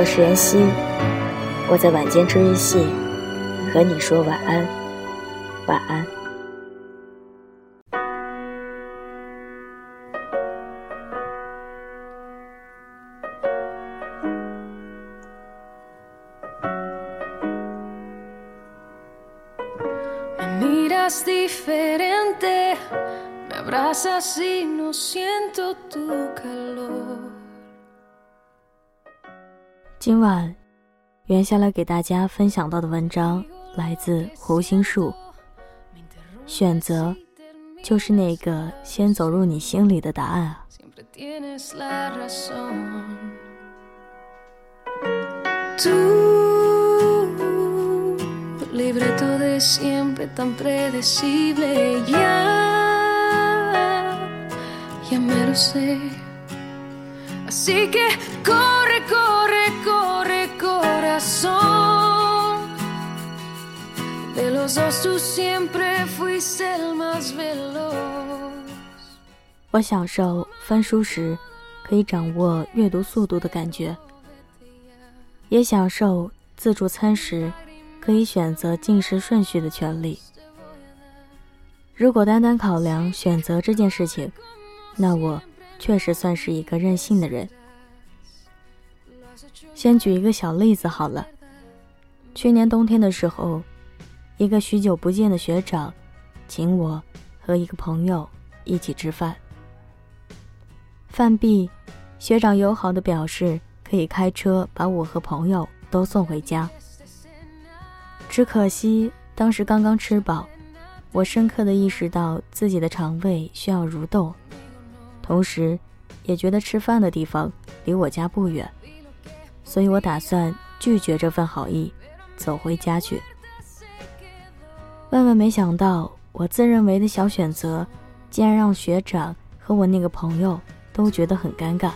我是妍希，我在晚间治愈系和你说晚安，晚安。今晚，袁下来给大家分享到的文章来自胡心树。选择，就是那个先走入你心里的答案啊！Así que corre, corre, corre, corazón. De los dos tú siempre fuiste el más veloz. 我享受翻书时可以掌握阅读速度的感觉，也享受自助餐时可以选择进食顺序的权利。如果单单考量选择这件事情，那我确实算是一个任性的人。先举一个小例子好了，去年冬天的时候，一个许久不见的学长，请我和一个朋友一起吃饭。饭毕，学长友好的表示可以开车把我和朋友都送回家。只可惜当时刚刚吃饱，我深刻的意识到自己的肠胃需要蠕动，同时也觉得吃饭的地方离我家不远，所以我打算拒绝这份好意，走回家去。万万没想到，我自认为的小选择，竟然让学长和我那个朋友都觉得很尴尬。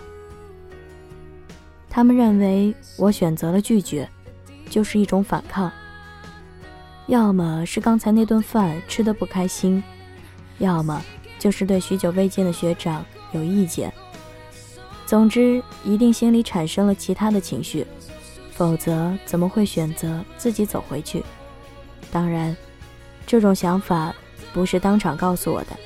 他们认为我选择了拒绝，就是一种反抗。要么是刚才那顿饭吃得不开心，要么就是对许久未见的学长有意见。总之，一定心里产生了其他的情绪，否则怎么会选择自己走回去？当然，这种想法不是当场告诉我的，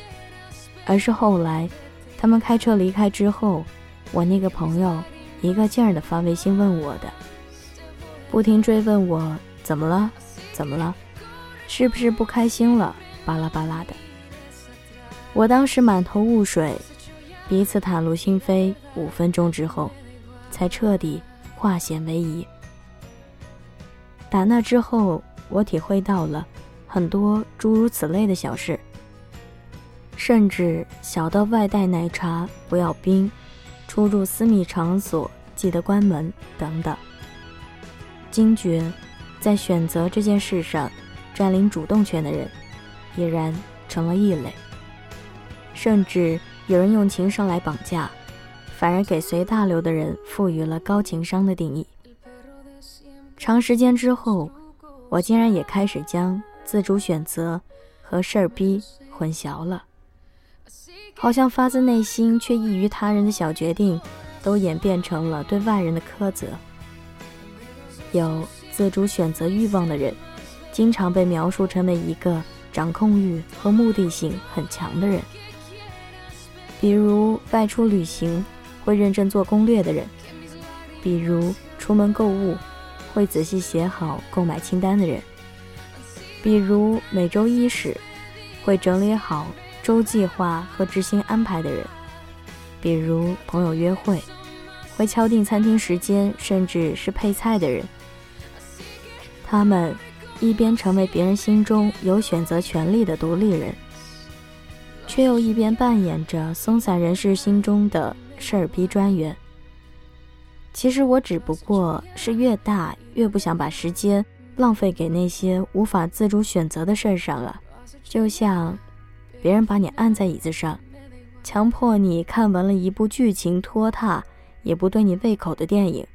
而是后来他们开车离开之后，我那个朋友一个劲儿的发微信问我的，不停追问我怎么了，怎么了，是不是不开心了，巴拉巴拉的。我当时满头雾水，彼此袒露心扉，五分钟之后，才彻底化险为夷。打那之后，我体会到了很多诸如此类的小事，甚至小到外带奶茶不要冰，出入私密场所记得关门等等。惊觉，在选择这件事上占领主动权的人，已然成了异类。甚至有人用情商来绑架，反而给随大流的人赋予了高情商的定义。长时间之后，我竟然也开始将自主选择和事儿逼混淆了，好像发自内心却异于他人的小决定，都演变成了对外人的苛责。有自主选择欲望的人，经常被描述成为一个掌控欲和目的性很强的人，比如外出旅行会认真做攻略的人，比如出门购物会仔细写好购买清单的人，比如每周一始会整理好周计划和执行安排的人，比如朋友约会会敲定餐厅时间，甚至是配菜的人。他们一边成为别人心中有选择权利的独立人，却又一边扮演着松散人士心中的事儿逼专员。其实我只不过是越大越不想把时间浪费给那些无法自主选择的事儿上了。就像别人把你按在椅子上，强迫你看完了一部剧情拖沓也不对你胃口的电影，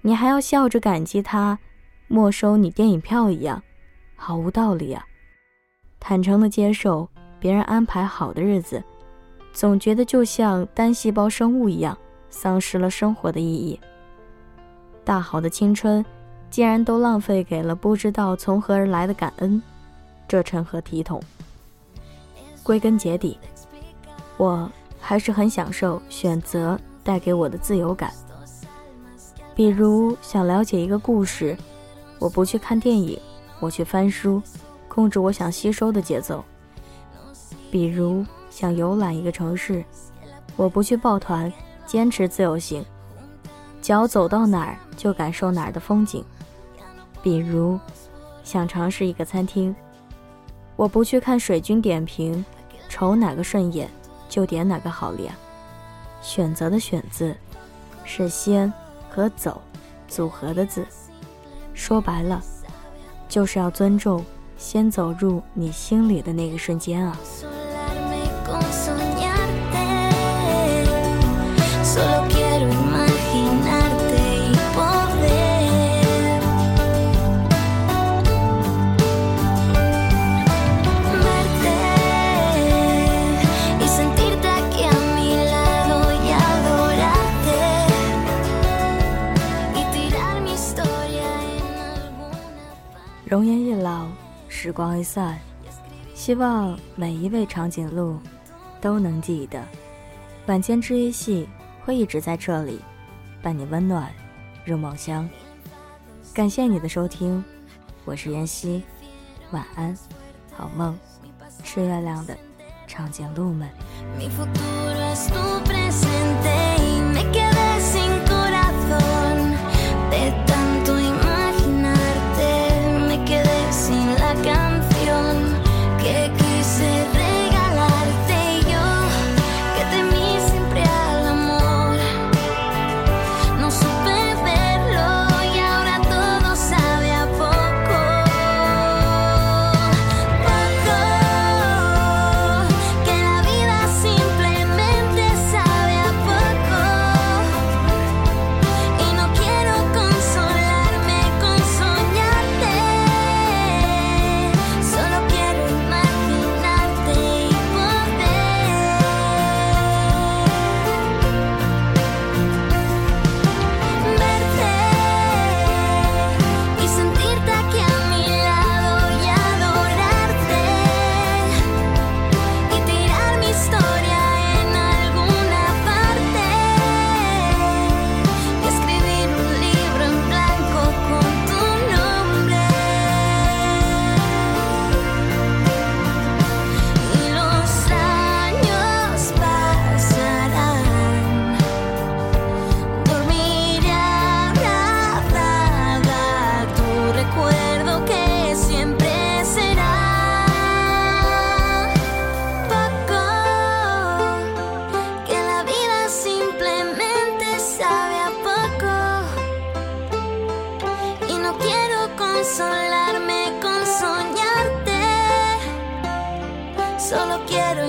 你还要笑着感激他没收你电影票一样，毫无道理啊！坦诚的接受别人安排好的日子，总觉得就像单细胞生物一样。丧失了生活的意义。大好的青春，竟然都浪费给了不知道从何而来的感恩，这成何体统？归根结底，我还是很享受选择带给我的自由感。比如想了解一个故事，我不去看电影，我去翻书，控制我想吸收的节奏。比如想游览一个城市，我不去抱团。坚持自由行，脚走到哪儿就感受哪儿的风景。比如，想尝试一个餐厅，我不去看水军点评，瞅哪个顺眼就点哪个好了呀。选择的“选”字，是“先”和“走”组合的字。说白了，就是要尊重先走入你心里的那个瞬间啊。容颜一老，时光一散，希望每一位长颈鹿都能记得，晚间治愈系会一直在这里，伴你温暖入梦乡。感谢你的收听，我是妍希，晚安，好梦，吃月亮的长颈鹿们。consolarme con soñarte. Solo quiero